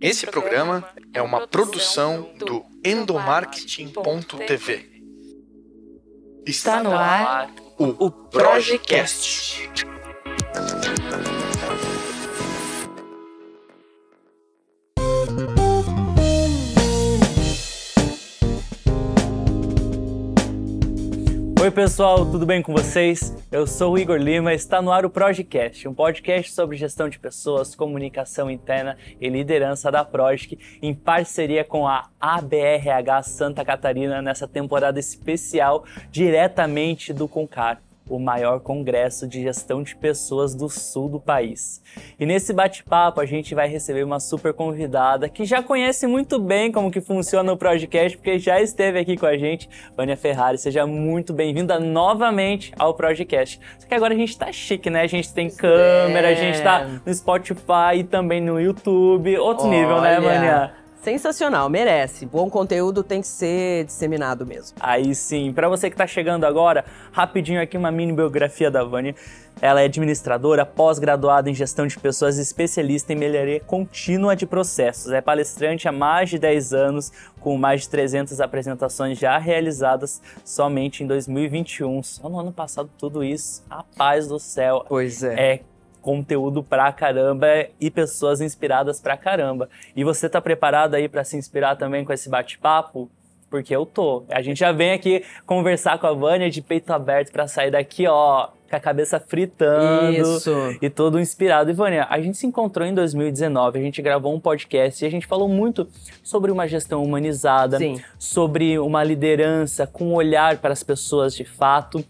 Esse programa é uma produção do endomarketing.tv. Está no ar o Projecast. Oi pessoal, tudo bem com vocês? Eu sou o Igor Lima está no ar o Projecast, um podcast sobre gestão de pessoas, comunicação interna e liderança da Projic, em parceria com a ABRH Santa Catarina nessa temporada especial diretamente do Concar o maior congresso de gestão de pessoas do sul do país. E nesse bate-papo a gente vai receber uma super convidada que já conhece muito bem como que funciona o podcast, porque já esteve aqui com a gente, Vânia Ferrari. Seja muito bem-vinda novamente ao podcast. Só que agora a gente tá chique, né? A gente tem câmera, a gente tá no Spotify e também no YouTube. Outro Olha. nível, né, Vânia? Sensacional, merece. Bom conteúdo tem que ser disseminado mesmo. Aí sim. Para você que está chegando agora, rapidinho aqui uma mini biografia da Vânia. Ela é administradora, pós-graduada em gestão de pessoas, especialista em melhoria contínua de processos. É palestrante há mais de 10 anos, com mais de 300 apresentações já realizadas somente em 2021. Só no ano passado tudo isso, a paz do céu. Pois é. É conteúdo pra caramba e pessoas inspiradas pra caramba. E você tá preparado aí para se inspirar também com esse bate-papo? Porque eu tô. A gente já vem aqui conversar com a Vânia de peito aberto para sair daqui, ó, com a cabeça fritando Isso. e todo inspirado. E Vânia, a gente se encontrou em 2019, a gente gravou um podcast e a gente falou muito sobre uma gestão humanizada, Sim. sobre uma liderança com olhar para as pessoas de fato.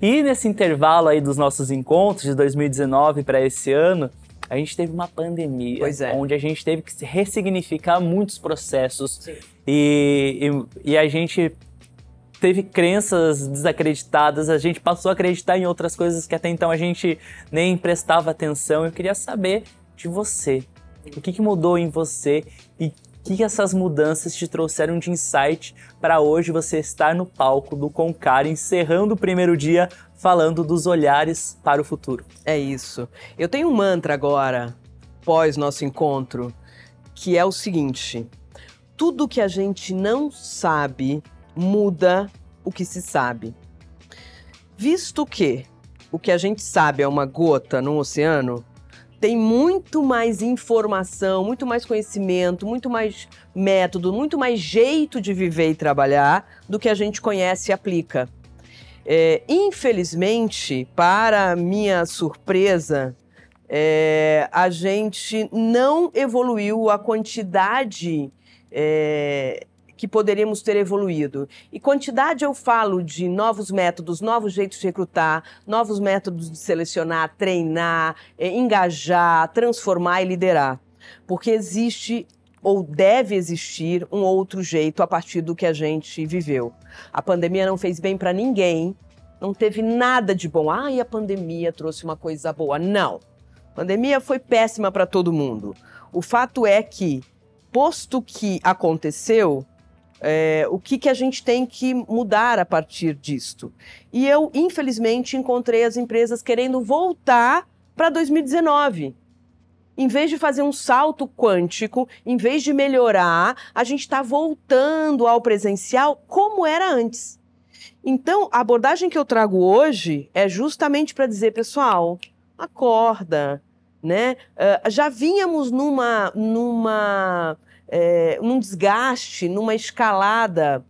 E nesse intervalo aí dos nossos encontros de 2019 para esse ano, a gente teve uma pandemia, é. onde a gente teve que ressignificar muitos processos e, e, e, a gente teve crenças desacreditadas, a gente passou a acreditar em outras coisas que até então a gente nem prestava atenção. Eu queria saber de você, o que, que mudou em você e que essas mudanças te trouxeram de insight para hoje você estar no palco do Concar, encerrando o primeiro dia falando dos olhares para o futuro? É isso. Eu tenho um mantra agora, pós nosso encontro, que é o seguinte: tudo que a gente não sabe muda o que se sabe. Visto que o que a gente sabe é uma gota no oceano, tem muito mais informação, muito mais conhecimento, muito mais método, muito mais jeito de viver e trabalhar do que a gente conhece e aplica. É, infelizmente, para minha surpresa, é, a gente não evoluiu a quantidade é, que poderíamos ter evoluído. E quantidade eu falo de novos métodos, novos jeitos de recrutar, novos métodos de selecionar, treinar, é, engajar, transformar e liderar. Porque existe ou deve existir um outro jeito a partir do que a gente viveu. A pandemia não fez bem para ninguém, não teve nada de bom. Ah, e a pandemia trouxe uma coisa boa. Não. A pandemia foi péssima para todo mundo. O fato é que, posto que aconteceu, é, o que, que a gente tem que mudar a partir disto? E eu, infelizmente, encontrei as empresas querendo voltar para 2019. Em vez de fazer um salto quântico, em vez de melhorar, a gente está voltando ao presencial como era antes. Então, a abordagem que eu trago hoje é justamente para dizer, pessoal, acorda, né? Uh, já vínhamos numa, numa é, num desgaste, numa escalada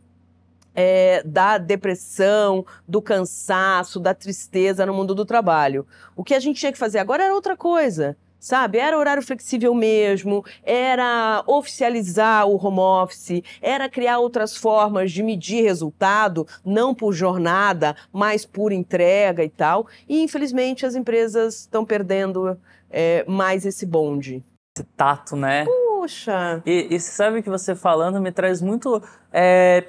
é, da depressão, do cansaço, da tristeza no mundo do trabalho. O que a gente tinha que fazer agora era outra coisa. Sabe, era horário flexível mesmo, era oficializar o home office, era criar outras formas de medir resultado, não por jornada, mas por entrega e tal. E infelizmente as empresas estão perdendo é, mais esse bonde. Esse tato, né? Uh, Poxa! E, e sabe que você falando me traz muito é,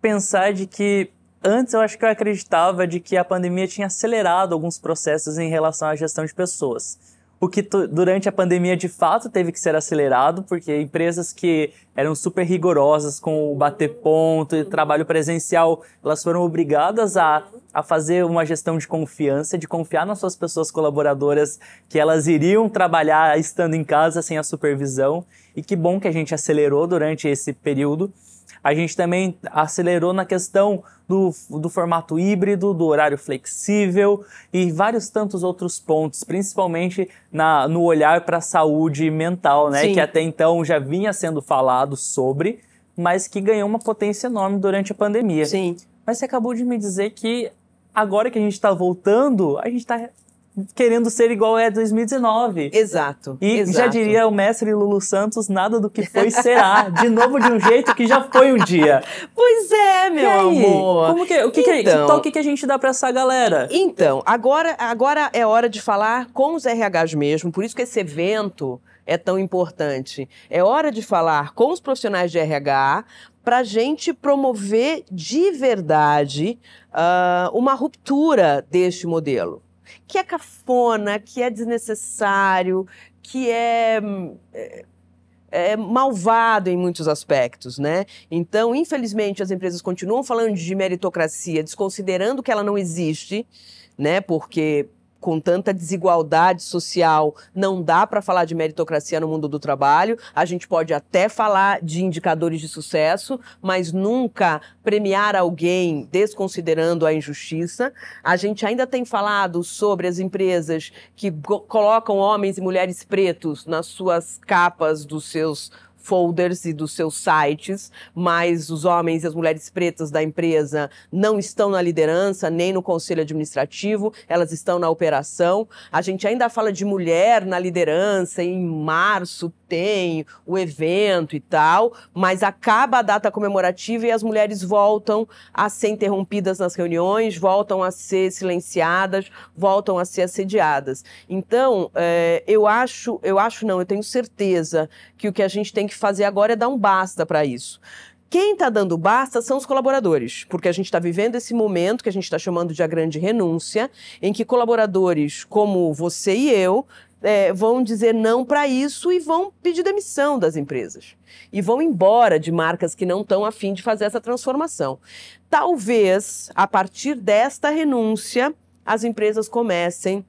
pensar de que antes eu acho que eu acreditava de que a pandemia tinha acelerado alguns processos em relação à gestão de pessoas. O que durante a pandemia de fato teve que ser acelerado, porque empresas que eram super rigorosas com o bater ponto e trabalho presencial, elas foram obrigadas a, a fazer uma gestão de confiança, de confiar nas suas pessoas colaboradoras que elas iriam trabalhar estando em casa sem a supervisão. E que bom que a gente acelerou durante esse período. A gente também acelerou na questão do, do formato híbrido, do horário flexível e vários tantos outros pontos, principalmente na, no olhar para a saúde mental, né? Sim. Que até então já vinha sendo falado sobre, mas que ganhou uma potência enorme durante a pandemia. Sim. Mas você acabou de me dizer que agora que a gente está voltando, a gente está querendo ser igual é 2019. Exato. E exato. já diria o mestre Lulu Santos, nada do que foi será. de novo de um jeito que já foi um dia. Pois é, meu amor. Como que, o que, então, que, que toque que a gente dá para essa galera? Então, agora, agora é hora de falar com os RHs mesmo, por isso que esse evento é tão importante. É hora de falar com os profissionais de RH para a gente promover de verdade uh, uma ruptura deste modelo que é cafona, que é desnecessário, que é, é, é, malvado em muitos aspectos, né? Então, infelizmente, as empresas continuam falando de meritocracia, desconsiderando que ela não existe, né? Porque com tanta desigualdade social, não dá para falar de meritocracia no mundo do trabalho. A gente pode até falar de indicadores de sucesso, mas nunca premiar alguém desconsiderando a injustiça. A gente ainda tem falado sobre as empresas que colocam homens e mulheres pretos nas suas capas dos seus folders e dos seus sites, mas os homens e as mulheres pretas da empresa não estão na liderança, nem no conselho administrativo, elas estão na operação. A gente ainda fala de mulher na liderança, em março tem o evento e tal, mas acaba a data comemorativa e as mulheres voltam a ser interrompidas nas reuniões, voltam a ser silenciadas, voltam a ser assediadas. Então, é, eu acho, eu acho não, eu tenho certeza que o que a gente tem que fazer agora é dar um basta para isso. Quem está dando basta são os colaboradores, porque a gente está vivendo esse momento que a gente está chamando de a grande renúncia, em que colaboradores como você e eu é, vão dizer não para isso e vão pedir demissão das empresas. E vão embora de marcas que não estão afim de fazer essa transformação. Talvez, a partir desta renúncia, as empresas comecem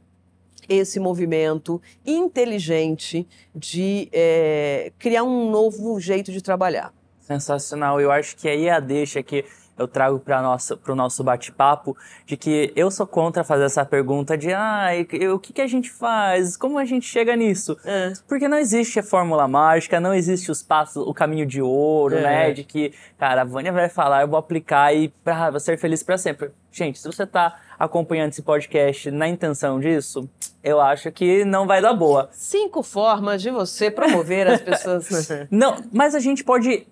esse movimento inteligente de é, criar um novo jeito de trabalhar. Sensacional. Eu acho que aí é a deixa que eu trago para o nosso bate-papo de que eu sou contra fazer essa pergunta de ah, o que, que a gente faz? Como a gente chega nisso? É. Porque não existe a fórmula mágica, não existe os passos, o caminho de ouro, é. né? De que, cara, a Vânia vai falar, eu vou aplicar e pra, vou ser feliz para sempre. Gente, se você está acompanhando esse podcast na intenção disso, eu acho que não vai dar boa. Cinco formas de você promover as pessoas. não, mas a gente pode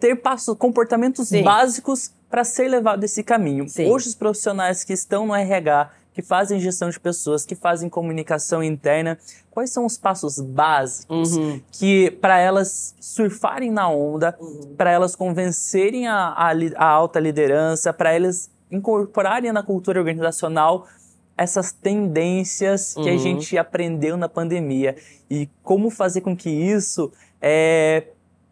ter passos, comportamentos Sim. básicos para ser levado esse caminho. Sim. Hoje, os profissionais que estão no RH, que fazem gestão de pessoas, que fazem comunicação interna, quais são os passos básicos uhum. que para elas surfarem na onda, uhum. para elas convencerem a, a, a alta liderança, para elas incorporarem na cultura organizacional essas tendências uhum. que a uhum. gente aprendeu na pandemia e como fazer com que isso é,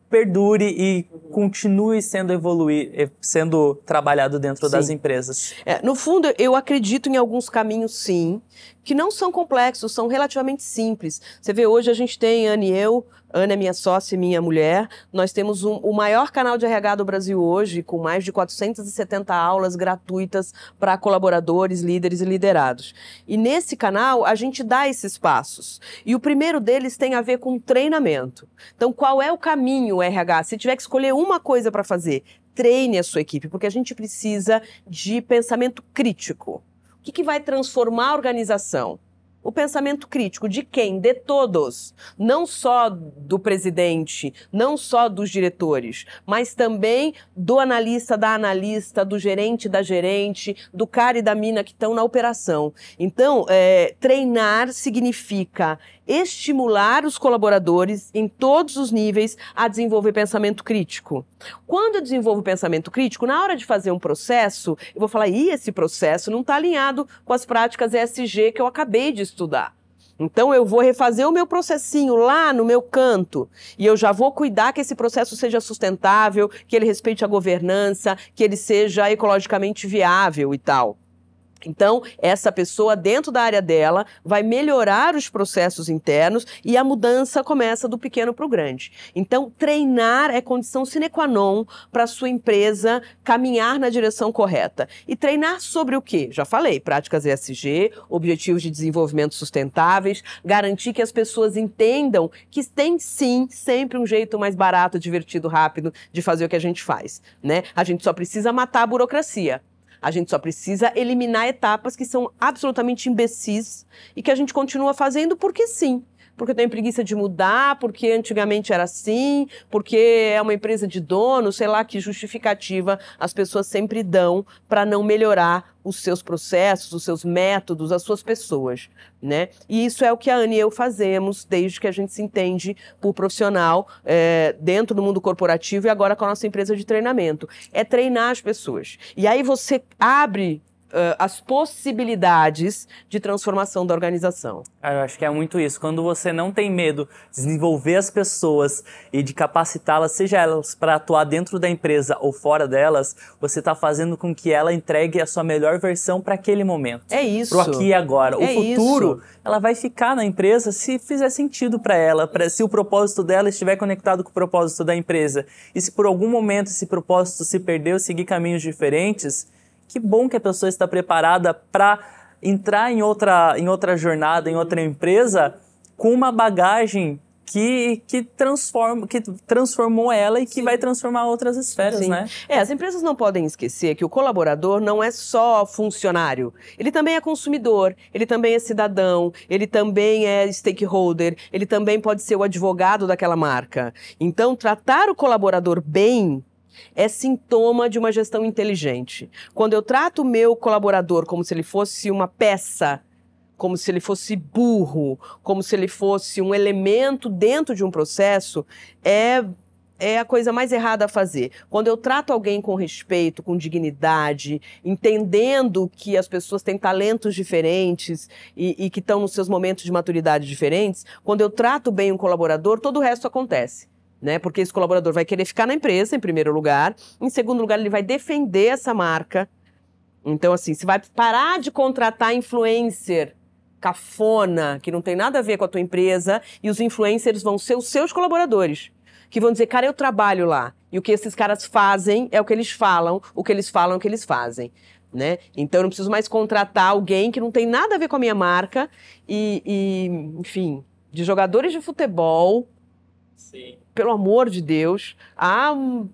perdure e continue sendo evoluir, eh, sendo trabalhado dentro sim. das empresas. É, no fundo, eu acredito em alguns caminhos, sim, que não são complexos, são relativamente simples. Você vê, hoje a gente tem Ana e eu, Ana é minha sócia e minha mulher, nós temos um, o maior canal de RH do Brasil hoje, com mais de 470 aulas gratuitas para colaboradores, líderes e liderados. E nesse canal, a gente dá esses passos. E o primeiro deles tem a ver com treinamento. Então, qual é o caminho RH? Se tiver que escolher uma coisa para fazer, treine a sua equipe, porque a gente precisa de pensamento crítico que, que vai transformar a organização? O pensamento crítico de quem? De todos. Não só do presidente, não só dos diretores, mas também do analista, da analista, do gerente, da gerente, do cara e da mina que estão na operação. Então, é, treinar significa estimular os colaboradores em todos os níveis a desenvolver pensamento crítico. Quando eu desenvolvo pensamento crítico, na hora de fazer um processo, eu vou falar, e esse processo não está alinhado com as práticas ESG que eu acabei de estudar. Então eu vou refazer o meu processinho lá no meu canto e eu já vou cuidar que esse processo seja sustentável, que ele respeite a governança, que ele seja ecologicamente viável e tal. Então, essa pessoa, dentro da área dela, vai melhorar os processos internos e a mudança começa do pequeno para o grande. Então, treinar é condição sine qua non para a sua empresa caminhar na direção correta. E treinar sobre o quê? Já falei, práticas ESG, objetivos de desenvolvimento sustentáveis, garantir que as pessoas entendam que tem sim sempre um jeito mais barato, divertido, rápido de fazer o que a gente faz. Né? A gente só precisa matar a burocracia. A gente só precisa eliminar etapas que são absolutamente imbecis e que a gente continua fazendo porque sim. Porque eu tenho preguiça de mudar, porque antigamente era assim, porque é uma empresa de dono, sei lá que justificativa as pessoas sempre dão para não melhorar os seus processos, os seus métodos, as suas pessoas, né? E isso é o que a Anne e eu fazemos desde que a gente se entende por profissional é, dentro do mundo corporativo e agora com a nossa empresa de treinamento. É treinar as pessoas. E aí você abre uh, as possibilidades de transformação da organização. Eu acho que é muito isso. Quando você não tem medo de desenvolver as pessoas e de capacitá-las, seja elas para atuar dentro da empresa ou fora delas, você está fazendo com que ela entregue a sua melhor versão para aquele momento. É isso. Para aqui e agora. É o futuro, isso. ela vai ficar na empresa se fizer sentido para ela, pra, se o propósito dela estiver conectado com o propósito da empresa. E se por algum momento esse propósito se perdeu, seguir caminhos diferentes, que bom que a pessoa está preparada para entrar em outra, em outra jornada, em outra empresa, com uma bagagem que, que, transforma, que transformou ela e que Sim. vai transformar outras esferas, Sim. né? É, as empresas não podem esquecer que o colaborador não é só funcionário. Ele também é consumidor, ele também é cidadão, ele também é stakeholder, ele também pode ser o advogado daquela marca. Então, tratar o colaborador bem é sintoma de uma gestão inteligente. Quando eu trato o meu colaborador como se ele fosse uma peça, como se ele fosse burro, como se ele fosse um elemento dentro de um processo, é é a coisa mais errada a fazer. Quando eu trato alguém com respeito, com dignidade, entendendo que as pessoas têm talentos diferentes e, e que estão nos seus momentos de maturidade diferentes, quando eu trato bem um colaborador, todo o resto acontece né? Porque esse colaborador vai querer ficar na empresa, em primeiro lugar. Em segundo lugar, ele vai defender essa marca. Então, assim, você vai parar de contratar influencer cafona, que não tem nada a ver com a tua empresa, e os influencers vão ser os seus colaboradores. Que vão dizer, cara, eu trabalho lá. E o que esses caras fazem é o que eles falam, o que eles falam é o que eles fazem. Né? Então eu não preciso mais contratar alguém que não tem nada a ver com a minha marca e, e enfim, de jogadores de futebol. Sim pelo amor de Deus, há um,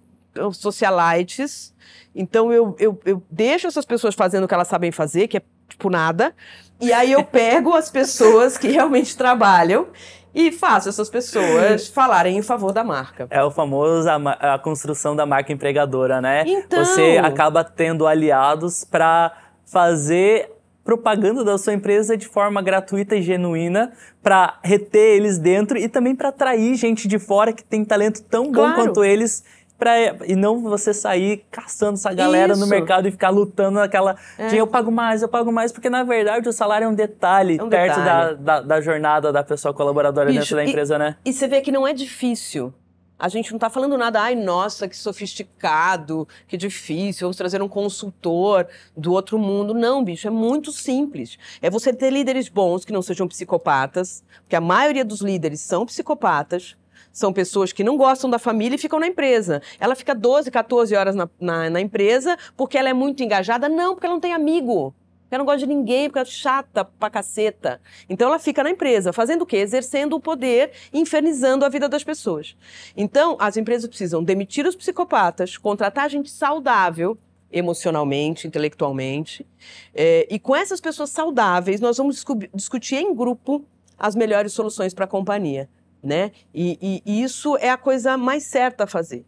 socialites. Então eu, eu, eu deixo essas pessoas fazendo o que elas sabem fazer, que é tipo nada. E aí eu pego as pessoas que realmente trabalham e faço essas pessoas falarem em favor da marca. É o famoso a, a construção da marca empregadora, né? Então... Você acaba tendo aliados para fazer propaganda da sua empresa de forma gratuita e genuína para reter eles dentro e também para atrair gente de fora que tem talento tão bom claro. quanto eles Pra, e não você sair caçando essa galera Isso. no mercado e ficar lutando naquela é. eu pago mais, eu pago mais, porque na verdade o salário é um detalhe é um perto detalhe. Da, da, da, jornada da pessoa colaboradora Bicho, dentro da empresa, e, né? E você vê que não é difícil. A gente não está falando nada, ai, nossa, que sofisticado, que difícil, vamos trazer um consultor do outro mundo. Não, bicho, é muito simples. É você ter líderes bons que não sejam psicopatas, porque a maioria dos líderes são psicopatas, são pessoas que não gostam da família e ficam na empresa. Ela fica 12, 14 horas na, na, na empresa porque ela é muito engajada? Não, porque ela não tem amigo. Ela não gosta de ninguém, porque é chata pra caceta. Então ela fica na empresa, fazendo o quê? Exercendo o poder, infernizando a vida das pessoas. Então, as empresas precisam demitir os psicopatas, contratar gente saudável, emocionalmente, intelectualmente. É, e com essas pessoas saudáveis, nós vamos discutir em grupo as melhores soluções para a companhia. Né? E, e, isso é a coisa mais certa a fazer.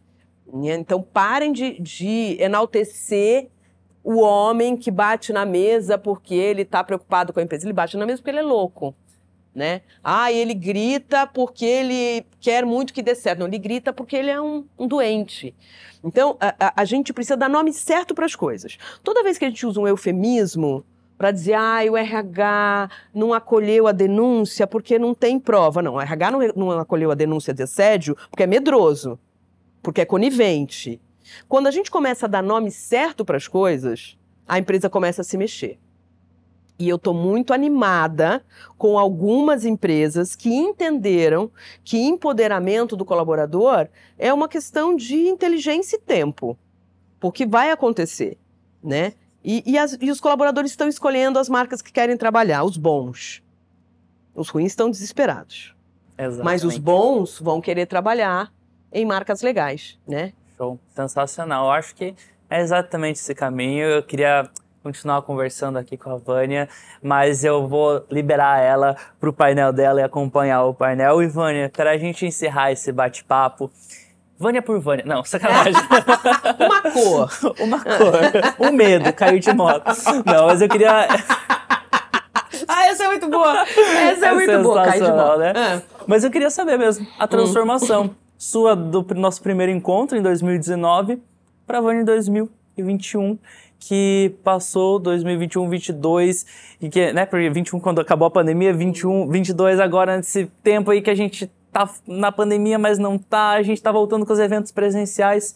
Né? Então, parem de, de enaltecer o homem que bate na mesa porque ele está preocupado com a empresa. Ele bate na mesa porque ele é louco. Né? Ah, ele grita porque ele quer muito que dê certo. Não, ele grita porque ele é um, um doente. Então, a, a, a, gente precisa dar nome certo para as coisas. Toda vez que a gente usa um eufemismo para dizer, ah, o RH não acolheu a denúncia porque não tem prova. Não, o RH não, não acolheu a denúncia de assédio porque é medroso, porque é conivente. Quando a gente começa a dar nome certo para as coisas, a empresa começa a se mexer. E eu estou muito animada com algumas empresas que entenderam que empoderamento do colaborador é uma questão de inteligência e tempo, porque vai acontecer, né? E, e, as, e os colaboradores estão escolhendo as marcas que querem trabalhar, os bons. Os ruins estão desesperados. Exatamente. Mas os bons vão querer trabalhar em marcas legais, né? Show. Sensacional. Eu acho que é exatamente esse caminho. Eu queria continuar conversando aqui com a Vânia, mas eu vou liberar ela para o painel dela e acompanhar o painel. E Vânia, para a gente encerrar esse bate-papo, Vânia por Vânia. Não, sacanagem. Uma cor. Uma cor. Um medo, caiu de moto. Não, mas eu queria. ah, essa é muito boa. Essa é, é muito boa, caiu de moto. Né? É. Mas eu queria saber mesmo, a transformação hum. Sua do nosso primeiro encontro em 2019 para em 2021 que passou 2021, 2022 e que, né, porque 21 quando acabou a pandemia, 21, 22 agora nesse tempo aí que a gente tá na pandemia, mas não tá, a gente tá voltando com os eventos presenciais.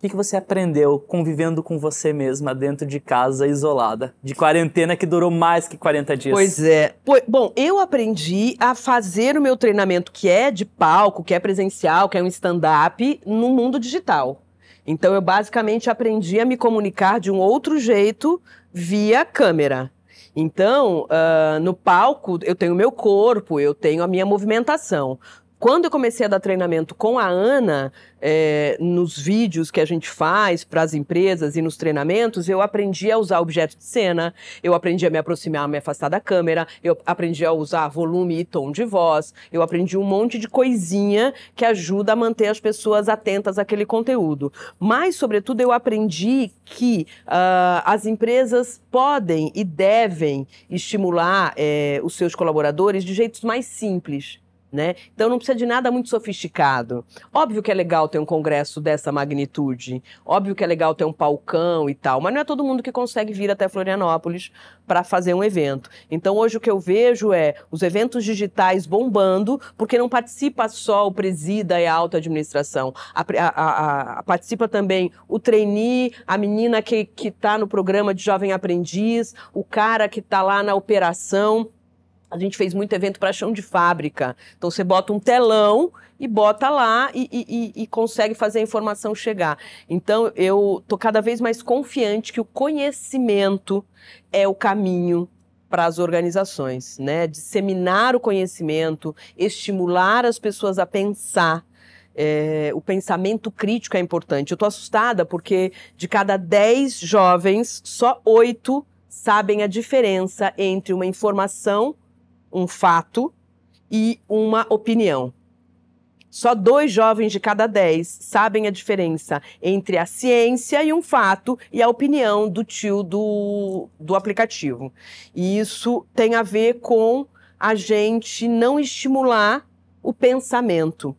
O que, que você aprendeu convivendo com você mesma dentro de casa, isolada, de quarentena que durou mais que 40 dias? Pois é. Bom, eu aprendi a fazer o meu treinamento, que é de palco, que é presencial, que é um stand-up, no mundo digital. Então, eu basicamente aprendi a me comunicar de um outro jeito via câmera. Então, uh, no palco, eu tenho meu corpo, eu tenho a minha movimentação. Quando eu comecei a dar treinamento com a Ana, é, nos vídeos que a gente faz para as empresas e nos treinamentos, eu aprendi a usar objetos de cena, eu aprendi a me aproximar, me afastar da câmera, eu aprendi a usar volume e tom de voz, eu aprendi um monte de coisinha que ajuda a manter as pessoas atentas àquele conteúdo. Mas, sobretudo, eu aprendi que uh, as empresas podem e devem estimular é, os seus colaboradores de jeitos mais simples. Né? Então não precisa de nada muito sofisticado. Óbvio que é legal ter um congresso dessa magnitude, óbvio que é legal ter um palcão e tal, mas não é todo mundo que consegue vir até Florianópolis para fazer um evento. Então hoje o que eu vejo é os eventos digitais bombando, porque não participa só o presida e a alta administração, a, a, a, participa também o trainee, a menina que está no programa de jovem aprendiz, o cara que está lá na operação. A gente fez muito evento para chão de fábrica. Então você bota um telão e bota lá e, e, e, consegue fazer a informação chegar. Então eu tô cada vez mais confiante que o conhecimento é o caminho para as organizações, né? Disseminar o conhecimento, estimular as pessoas a pensar. É, o pensamento crítico é importante. Eu estou assustada porque de cada 10 jovens, só oito sabem a diferença entre uma informação um fato e uma opinião. Só dois jovens de cada dez sabem a diferença entre a ciência e um fato e a opinião do tio do, do aplicativo. E isso tem a ver com a gente não estimular o pensamento.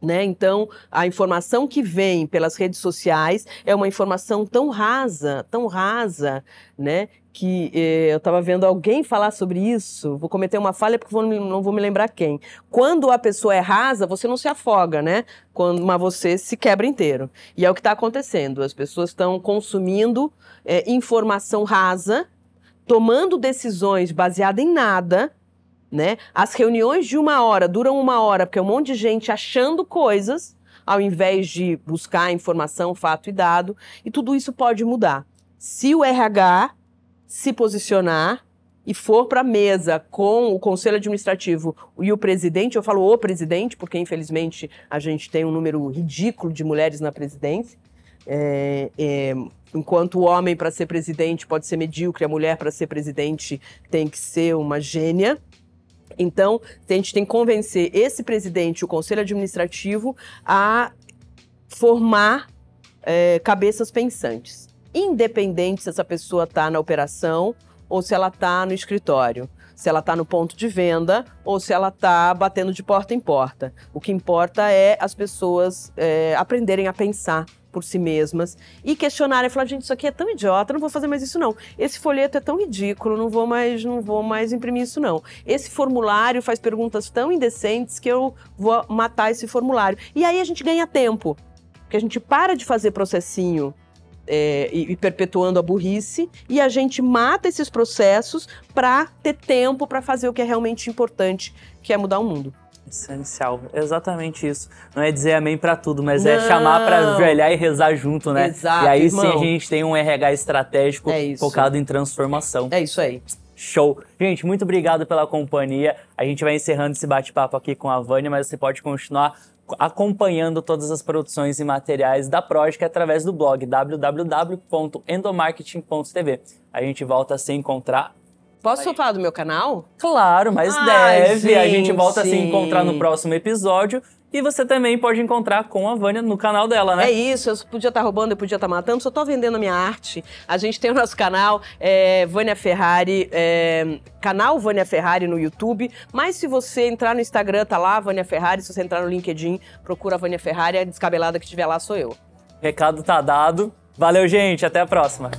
Né? Então, a informação que vem pelas redes sociais é uma informação tão rasa, tão rasa, né? Que eh, eu estava vendo alguém falar sobre isso, vou cometer uma falha porque vou, não vou me lembrar quem. Quando a pessoa é rasa, você não se afoga, né? Quando, mas você se quebra inteiro. E é o que está acontecendo. As pessoas estão consumindo eh, informação rasa, tomando decisões baseadas em nada, né? As reuniões de uma hora duram uma hora porque é um monte de gente achando coisas ao invés de buscar informação, fato e dado, e tudo isso pode mudar. Se o RH se posicionar e for para a mesa com o conselho administrativo e o presidente, eu falo o presidente, porque infelizmente a gente tem um número ridículo de mulheres na presidência. É, é, enquanto o homem para ser presidente pode ser medíocre, a mulher para ser presidente tem que ser uma gênia. Então, a gente tem que convencer esse presidente, o conselho administrativo, a formar é, cabeças pensantes independente se essa pessoa está na operação ou se ela está no escritório, se ela está no ponto de venda ou se ela está batendo de porta em porta. O que importa é as pessoas é, aprenderem a pensar por si mesmas e questionarem, falar, gente, isso aqui é tão idiota, não vou fazer mais isso não. Esse folheto é tão ridículo, não vou mais, não vou mais imprimir isso não. Esse formulário faz perguntas tão indecentes que eu vou matar esse formulário. E aí a gente ganha tempo, porque a gente para de fazer processinho é, e, e, perpetuando a burrice, e a gente mata esses processos para ter tempo para fazer o que é realmente importante, que é mudar o mundo. Essencial, exatamente isso. Não é dizer amém para tudo, mas Não. é chamar para ajoelhar e rezar junto, né? Exato, e aí irmão. sim a gente tem um RH estratégico é focado em transformação. É isso aí. Show. Gente, muito obrigado pela companhia. A gente vai encerrando esse bate-papo aqui com a Vânia, mas você pode continuar acompanhando todas as produções e materiais da Project através do blog www.endomarketing.tv. A gente volta a se encontrar Posso falar do meu canal? Claro, mas Ai, deve. Gente. A gente volta a se encontrar no próximo episódio. E você também pode encontrar com a Vânia no canal dela, né? É isso, eu podia estar tá roubando, eu podia estar tá matando, só estou vendendo a minha arte. A gente tem o nosso canal, é, Vânia Ferrari, é, canal Vânia Ferrari no YouTube. Mas se você entrar no Instagram, tá lá, Vânia Ferrari. Se você entrar no LinkedIn, procura a Vânia Ferrari, a descabelada que estiver lá sou eu. Recado tá dado. Valeu, gente, até a próxima.